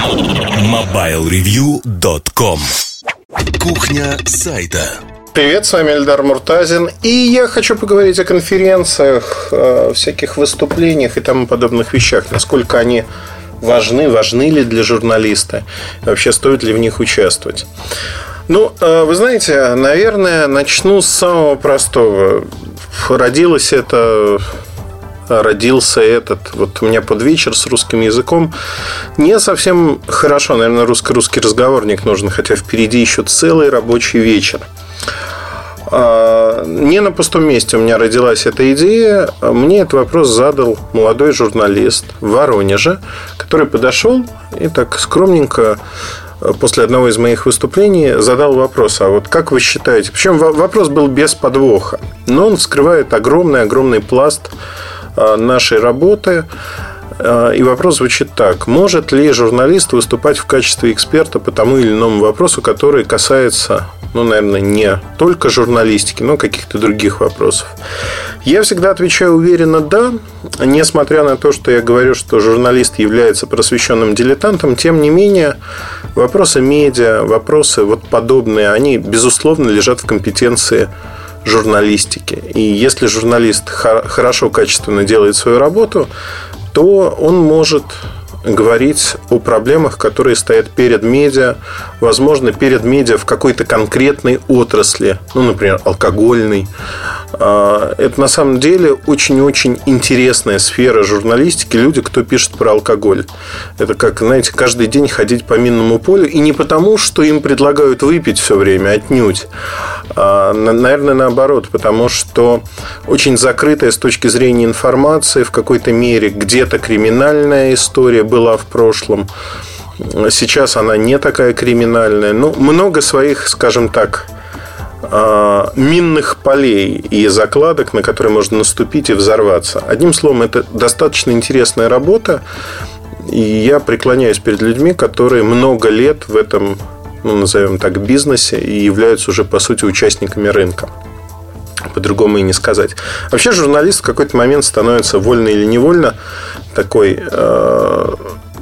MobileReview.com Кухня сайта Привет, с вами Эльдар Муртазин. И я хочу поговорить о конференциях, о всяких выступлениях и тому подобных вещах. Насколько они важны, важны ли для журналиста, вообще стоит ли в них участвовать. Ну, э, вы знаете, наверное, начну с самого простого. Родилось это родился этот. Вот у меня под вечер с русским языком не совсем хорошо. Наверное, русско-русский разговорник нужен, хотя впереди еще целый рабочий вечер. А, не на пустом месте у меня родилась эта идея. Мне этот вопрос задал молодой журналист в Воронеже, который подошел и так скромненько э, после одного из моих выступлений задал вопрос, а вот как вы считаете, причем вопрос был без подвоха, но он вскрывает огромный-огромный пласт нашей работы, э, и вопрос звучит так. Может ли журналист выступать в качестве эксперта по тому или иному вопросу, который касается ну, наверное, не только журналистики, но каких-то других вопросов. Я всегда отвечаю уверенно «да», несмотря на то, что я говорю, что журналист является просвещенным дилетантом, тем не менее, вопросы медиа, вопросы вот подобные, они, безусловно, лежат в компетенции журналистики. И если журналист хорошо, качественно делает свою работу, то он может говорить о проблемах, которые стоят перед медиа, возможно, перед медиа в какой-то конкретной отрасли, ну, например, алкогольной. А, это на самом деле очень-очень интересная сфера журналистики. Люди, кто пишет про алкоголь. Это как, знаете, каждый день ходить по минному полю. И не потому, что им предлагают выпить все время, отнюдь. А, наверное, наоборот, потому что очень закрытая с точки зрения информации, в какой-то мере где-то криминальная история была в прошлом. Сейчас она не такая криминальная. Ну, много своих, скажем так, а, минных полей и закладок, на которые можно наступить и взорваться. Одним словом, это достаточно интересная работа. И я преклоняюсь перед людьми, которые много лет в этом, ну, назовем так, бизнесе и являются уже, по сути, участниками рынка. По-другому и не сказать. Вообще журналист в какой-то момент становится вольно или невольно такой э,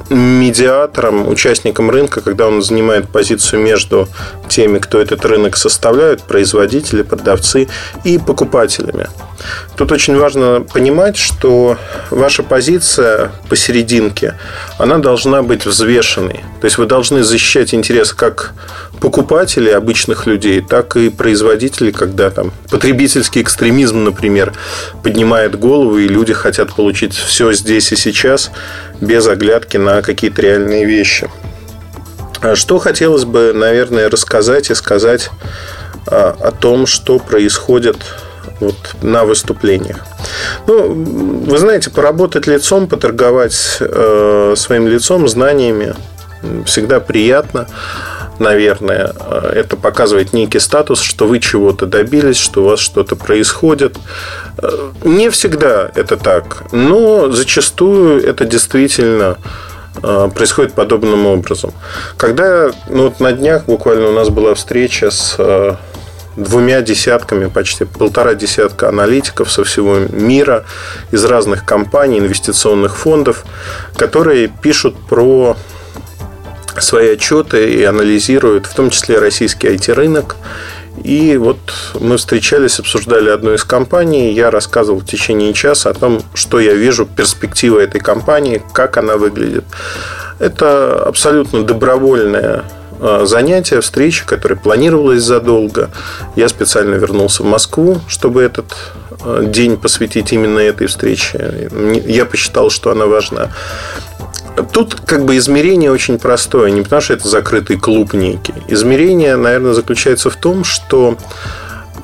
медиатором, участником рынка, когда он занимает позицию между теми, кто этот рынок составляет, производители, продавцы и покупателями. Тут очень важно понимать, что ваша позиция посерединке, она должна быть взвешенной. То есть вы должны защищать интересы как покупателей, обычных людей, так и производителей, когда там потребительский экстремизм, например, поднимает голову, и люди хотят получить все здесь и сейчас без оглядки на какие-то реальные вещи. А что хотелось бы, наверное, рассказать и сказать а, о том, что происходит вот на выступлениях. Ну, вы знаете, поработать лицом, поторговать э, своим лицом, знаниями всегда приятно наверное. Это показывает некий статус, что вы чего-то добились, что у вас что-то происходит. Не всегда это так, но зачастую это действительно э, происходит подобным образом. Когда ну, вот на днях буквально у нас была встреча с э, двумя десятками, почти полтора десятка аналитиков со всего мира, из разных компаний, инвестиционных фондов, которые пишут про свои отчеты и анализируют, в том числе российский IT-рынок. И вот мы встречались, обсуждали одну из компаний. Я рассказывал в течение часа о том, что я вижу, перспектива этой компании, как она выглядит. Это абсолютно добровольное а, занятие, встреча, которая планировалась задолго. Я специально вернулся в Москву, чтобы этот а, день посвятить именно этой встрече. Я посчитал, что она важна. Тут как бы измерение очень простое, не потому что это закрытый клуб некий. Измерение, наверное, заключается в том, что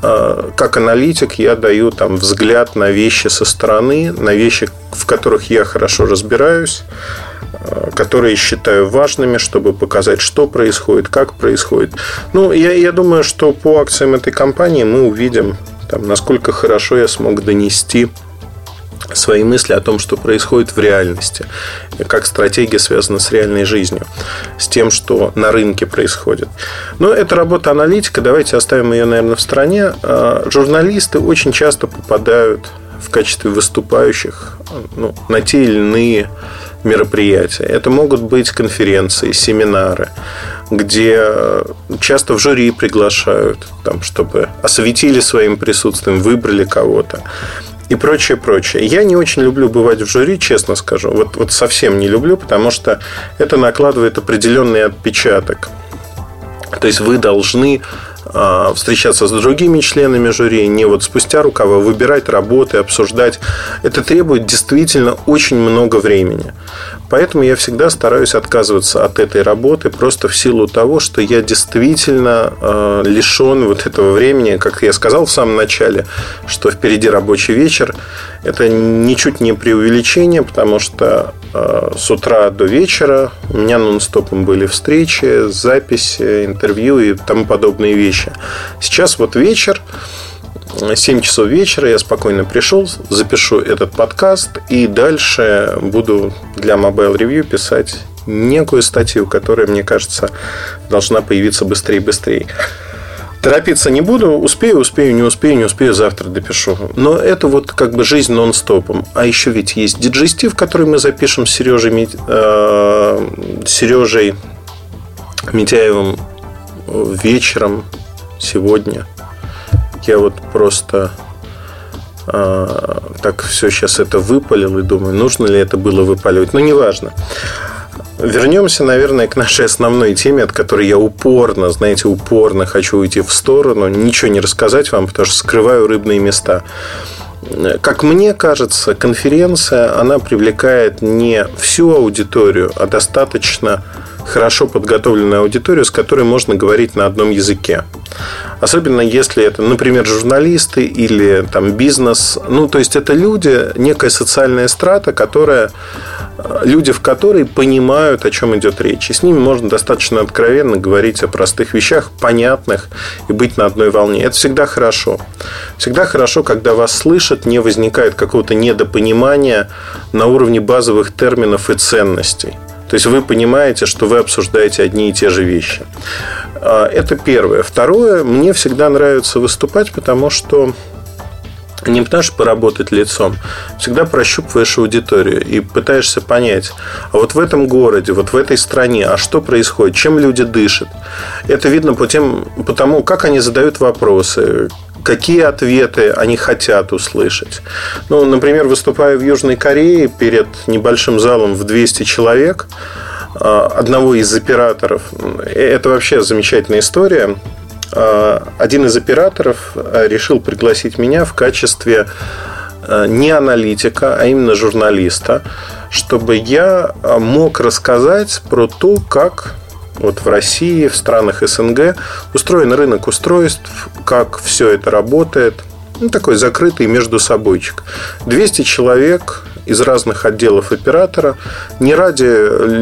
э, как аналитик я даю там взгляд на вещи со стороны, на вещи, в которых я хорошо разбираюсь, э, которые считаю важными, чтобы показать, что происходит, как происходит. Ну, я, я думаю, что по акциям этой компании мы увидим, там, насколько хорошо я смог донести свои мысли о том, что происходит в реальности, как стратегия связана с реальной жизнью, с тем, что на рынке происходит. Но это работа аналитика, давайте оставим ее, наверное, в стороне. А, журналисты очень часто попадают в качестве выступающих ну, на те или иные мероприятия. Это могут быть конференции, семинары, где часто в жюри приглашают, там, чтобы осветили своим присутствием, выбрали кого-то и прочее, прочее. Я не очень люблю бывать в жюри, честно скажу. Вот, вот совсем не люблю, потому что это накладывает определенный отпечаток. То есть вы должны а, встречаться с другими членами жюри, не вот спустя рукава, выбирать работы, обсуждать. Это требует действительно очень много времени. Поэтому я всегда стараюсь отказываться от этой работы просто в силу того, что я действительно э, лишен вот этого времени, как я сказал в самом начале, что впереди рабочий вечер. Это ничуть не преувеличение, потому что э, с утра до вечера у меня нон-стопом были встречи, записи, интервью и тому подобные вещи. Сейчас вот вечер, 7 часов вечера я спокойно пришел, запишу этот подкаст и дальше буду для Mobile Review писать некую статью, которая, мне кажется, должна появиться быстрее и быстрее. Торопиться не буду, успею, успею, не успею, не успею, завтра допишу. Но это вот как бы жизнь нон-стопом. А еще ведь есть диджестив, который мы запишем с Сережей, э, Сережей Митяевым вечером сегодня. Я вот просто э, так все сейчас это выпалил и думаю, нужно ли это было выпаливать. Но неважно. Вернемся, наверное, к нашей основной теме, от которой я упорно, знаете, упорно хочу уйти в сторону, ничего не рассказать вам, потому что скрываю рыбные места. Как мне кажется, конференция, она привлекает не всю аудиторию, а достаточно хорошо подготовленную аудиторию, с которой можно говорить на одном языке. Особенно если это, например, журналисты или там бизнес. Ну, то есть это люди, некая социальная страта, которая люди в которой понимают, о чем идет речь. И с ними можно достаточно откровенно говорить о простых вещах, понятных, и быть на одной волне. Это всегда хорошо. Всегда хорошо, когда вас слышат, не возникает какого-то недопонимания на уровне базовых терминов и ценностей. То есть вы понимаете, что вы обсуждаете одни и те же вещи. А, это первое. Второе, мне всегда нравится выступать, потому что не потому поработать лицом, всегда прощупываешь аудиторию и пытаешься понять, а вот в этом городе, вот в этой стране, а что происходит, чем люди дышат. Это видно по, тем, по тому, как они задают вопросы, какие ответы они хотят услышать. Ну, например, выступая в Южной Корее перед небольшим залом в 200 человек, одного из операторов, это вообще замечательная история, а, один из операторов а, решил пригласить меня в качестве не аналитика, а именно журналиста, чтобы я мог рассказать про то, как вот в России, в странах СНГ устроен рынок устройств, как все это работает. Ну, такой закрытый между собойчик. 200 человек из разных отделов оператора не ради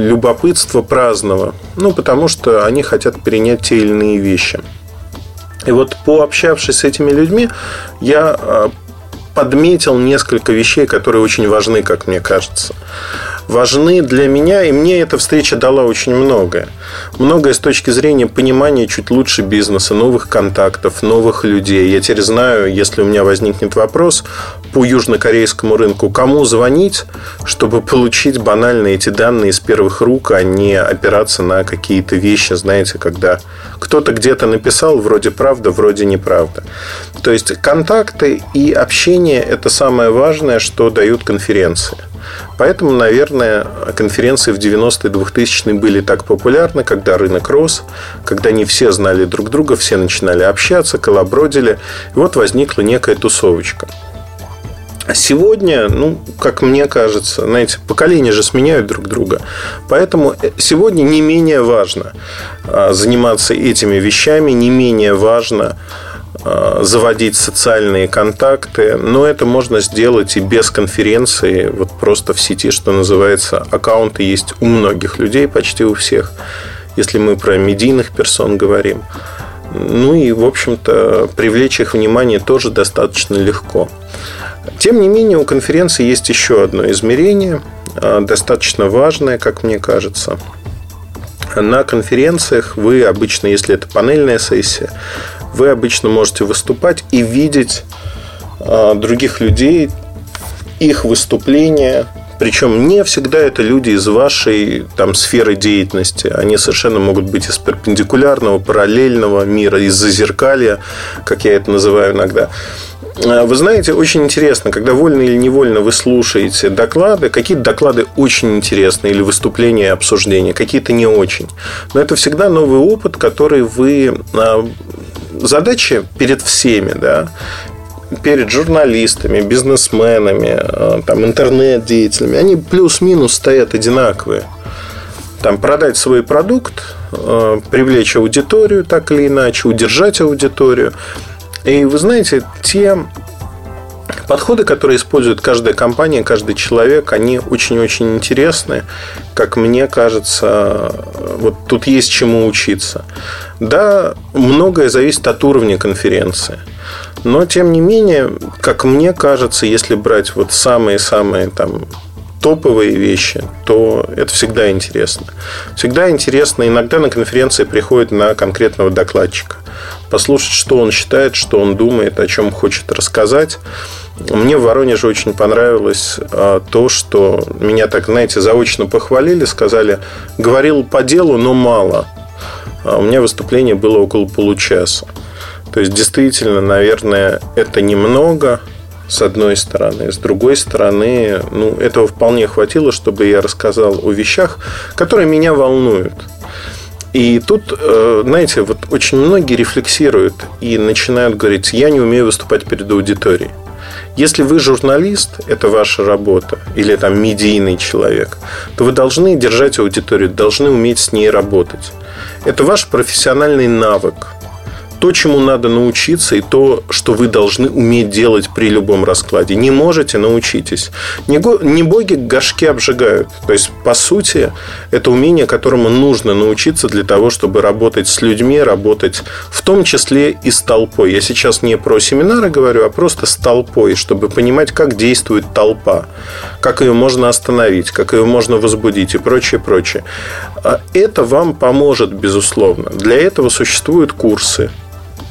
любопытства праздного, ну, потому что они хотят перенять те или иные вещи. И вот пообщавшись с этими людьми, я а, подметил несколько вещей, которые очень важны, как мне кажется важны для меня, и мне эта встреча дала очень многое. Многое с точки зрения понимания чуть лучше бизнеса, новых контактов, новых людей. Я теперь знаю, если у меня возникнет вопрос по южнокорейскому рынку, кому звонить, чтобы получить банально эти данные из первых рук, а не опираться на какие-то вещи, знаете, когда кто-то где-то написал, вроде правда, вроде неправда. То есть контакты и общение – это самое важное, что дают конференции. Поэтому, наверное, конференции в 90-е 2000-е были так популярны, когда рынок рос, когда не все знали друг друга, все начинали общаться, колобродили. И вот возникла некая тусовочка. А сегодня, ну, как мне кажется, знаете, поколения же сменяют друг друга. Поэтому сегодня не менее важно а, заниматься этими вещами, не менее важно Э, заводить социальные контакты, но это можно сделать и без конференции, вот просто в сети, что называется, аккаунты есть у многих людей, почти у всех, если мы про медийных персон говорим. Ну и, в общем-то, привлечь их внимание тоже достаточно легко. Тем не менее, у конференции есть еще одно измерение, э, достаточно важное, как мне кажется – на конференциях вы обычно, если это панельная сессия, вы обычно можете выступать и видеть а, других людей их выступления, причем не всегда это люди из вашей там, сферы деятельности. Они совершенно могут быть из перпендикулярного, параллельного мира, из зазеркалья, как я это называю иногда. А, вы знаете, очень интересно, когда вольно или невольно вы слушаете доклады, какие-то доклады очень интересные, или выступления, обсуждения, какие-то не очень. Но это всегда новый опыт, который вы... А, задача перед всеми, да, перед журналистами, бизнесменами, а, там, интернет-деятелями, они плюс-минус стоят одинаковые. Там, продать свой продукт, привлечь аудиторию так или иначе, удержать аудиторию – и вы знаете, те подходы, которые использует каждая компания, каждый человек, они очень-очень интересны. Как мне кажется, вот тут есть чему учиться. Да, многое зависит от уровня конференции. Но, тем не менее, как мне кажется, если брать вот самые-самые там топовые вещи, то это всегда интересно. Всегда интересно. Иногда на конференции приходит на конкретного докладчика послушать, что он считает, что он думает, о чем хочет рассказать. Мне в Воронеже очень понравилось а, то, что меня так, знаете, заочно похвалили, сказали, говорил по делу, но мало. А у меня выступление было около получаса. То есть, действительно, наверное, это немного, с одной стороны. С другой стороны, ну, этого вполне хватило, чтобы я рассказал о вещах, которые меня волнуют. И тут, э, знаете, вот очень многие рефлексируют и начинают говорить, я не умею выступать перед аудиторией. Если вы журналист, это ваша работа, или там медийный человек, то вы должны держать аудиторию, должны уметь с ней работать. Это ваш профессиональный навык то, чему надо научиться, и то, что вы должны уметь делать при любом раскладе. Не можете, научитесь. Не, го, не боги горшки обжигают. То есть, по сути, это умение, которому нужно научиться для того, чтобы работать с людьми, работать в том числе и с толпой. Я сейчас не про семинары говорю, а просто с толпой, чтобы понимать, как действует толпа, как ее можно остановить, как ее можно возбудить и прочее, прочее. А это вам поможет, безусловно. Для этого существуют курсы,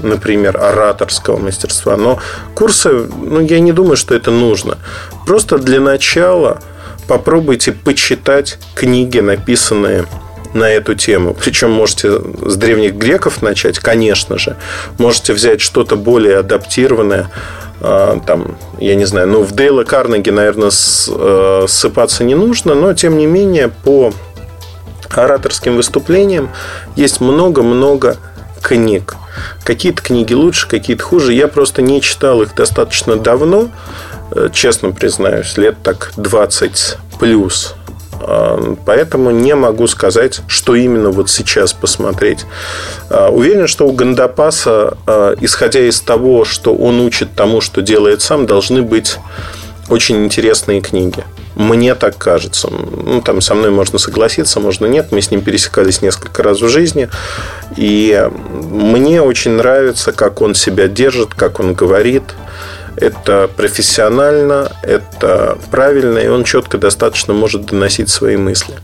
например, ораторского мастерства. Но курсы, ну, я не думаю, что это нужно. Просто для начала попробуйте почитать книги, написанные на эту тему. Причем можете с древних греков начать, конечно же. Можете взять что-то более адаптированное. А, там, я не знаю, ну, в Дейла Карнеги, наверное, э, ссыпаться не нужно, но, тем не менее, по ораторским выступлениям есть много-много книг. Какие-то книги лучше, какие-то хуже. Я просто не читал их достаточно давно, э, честно признаюсь, лет так 20 плюс. А, поэтому не могу сказать, что именно вот сейчас посмотреть. А, уверен, что у Гандапаса, а, исходя из того, что он учит тому, что делает сам, должны быть очень интересные книги. Мне так кажется. Ну, там со мной можно согласиться, можно нет. Мы с ним пересекались несколько раз в жизни. И мне очень нравится, как он себя держит, как он говорит. Это профессионально, это правильно, и он четко достаточно может доносить свои мысли.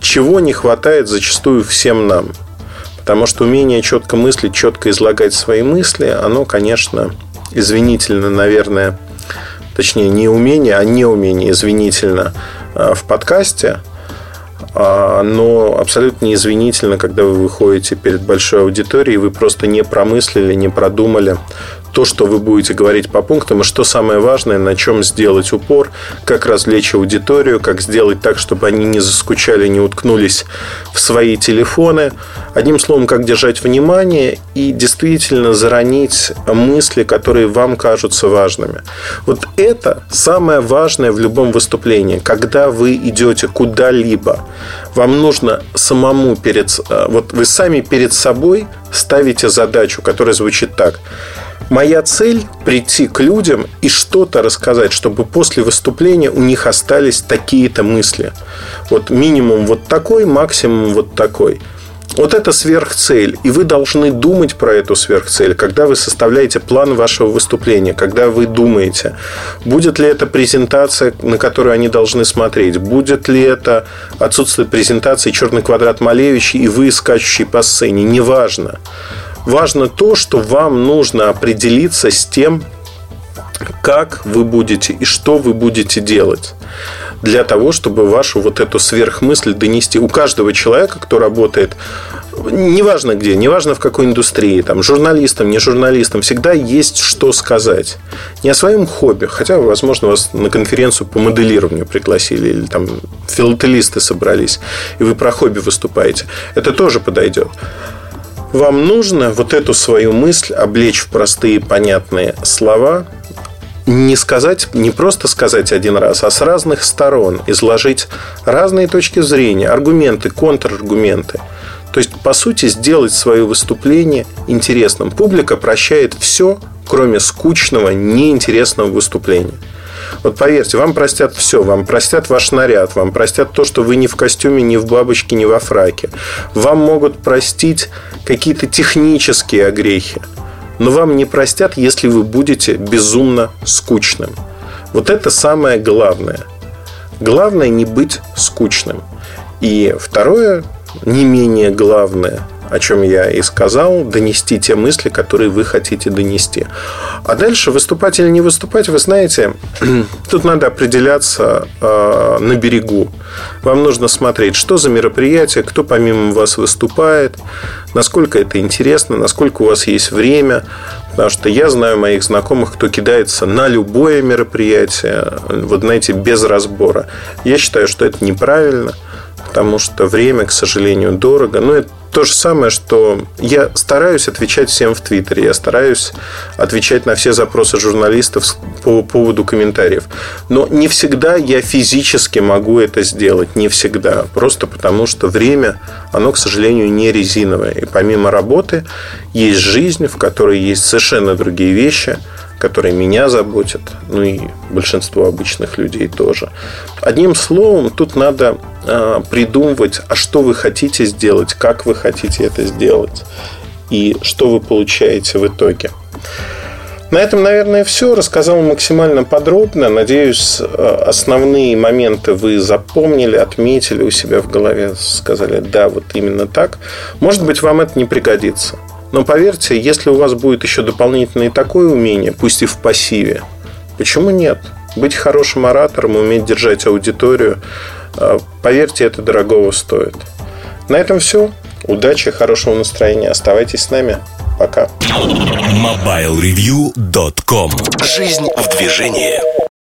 Чего не хватает зачастую всем нам. Потому что умение четко мыслить, четко излагать свои мысли, оно, конечно, извинительно, наверное, точнее, не умение, а неумение, извинительно, э, в подкасте, а, но абсолютно неизвинительно, когда вы выходите перед большой аудиторией, вы просто не промыслили, не продумали то, что вы будете говорить по пунктам, и что самое важное, на чем сделать упор, как развлечь аудиторию, как сделать так, чтобы они не заскучали, не уткнулись в свои телефоны. Одним словом, как держать внимание и действительно заронить мысли, которые вам кажутся важными. Вот это самое важное в любом выступлении. Когда вы идете куда-либо, вам нужно самому перед... Э, вот вы сами перед собой ставите задачу, которая звучит так – Моя цель – прийти к людям и что-то рассказать, чтобы после выступления у них остались такие-то мысли. Вот минимум вот такой, максимум вот такой. Вот это сверхцель. И вы должны думать про эту сверхцель, когда вы составляете план вашего выступления, когда вы думаете, будет ли это презентация, на которую они должны смотреть, будет ли это отсутствие презентации черный квадрат Малевича и вы скачущий по сцене, неважно. Важно то, что вам нужно определиться с тем, как вы будете и что вы будете делать для того, чтобы вашу вот эту сверхмысль донести. У каждого человека, кто работает, неважно где, неважно в какой индустрии, там, журналистам, не журналистам, всегда есть что сказать. Не о своем хобби, хотя, возможно, вас на конференцию по моделированию пригласили, или там филателисты собрались, и вы про хобби выступаете. Это тоже подойдет. Вам нужно вот эту свою мысль облечь в простые понятные слова, не сказать, не просто сказать один раз, а с разных сторон изложить разные точки зрения, аргументы, контраргументы. То есть, по сути, сделать свое выступление интересным. Публика прощает все, кроме скучного, неинтересного выступления. Вот поверьте, вам простят все. Вам простят ваш наряд, вам простят то, что вы не в костюме, не в бабочке, не во фраке. Вам могут простить какие-то технические огрехи. Но вам не простят, если вы будете безумно скучным. Вот это самое главное. Главное не быть скучным. И второе, не менее главное – о чем я и сказал, донести те мысли, которые вы хотите донести. А дальше выступать или не выступать, вы знаете, тут надо определяться э, на берегу. Вам нужно смотреть, что за мероприятие, кто помимо вас выступает, насколько это интересно, насколько у вас есть время. Потому что я знаю моих знакомых, кто кидается на любое мероприятие, вот знаете, без разбора. Я считаю, что это неправильно, потому что время, к сожалению, дорого. Но это то же самое, что я стараюсь отвечать всем в Твиттере, я стараюсь отвечать на все запросы журналистов по поводу комментариев. Но не всегда я физически могу это сделать, не всегда. Просто потому, что время, оно, к сожалению, не резиновое. И помимо работы есть жизнь, в которой есть совершенно другие вещи – которые меня заботят, ну и большинство обычных людей тоже. Одним словом, тут надо э, придумывать, а что вы хотите сделать, как вы хотите это сделать и что вы получаете в итоге. На этом, наверное, все. Рассказал максимально подробно. Надеюсь, основные моменты вы запомнили, отметили у себя в голове, сказали, да, вот именно так. Может быть, вам это не пригодится. Но поверьте, если у вас будет еще дополнительное такое умение, пусть и в пассиве, почему нет? Быть хорошим оратором, уметь держать аудиторию, а, поверьте, это дорогого стоит. На этом все. Удачи, хорошего настроения. Оставайтесь с нами. Пока. MobileReview.com Жизнь в движении.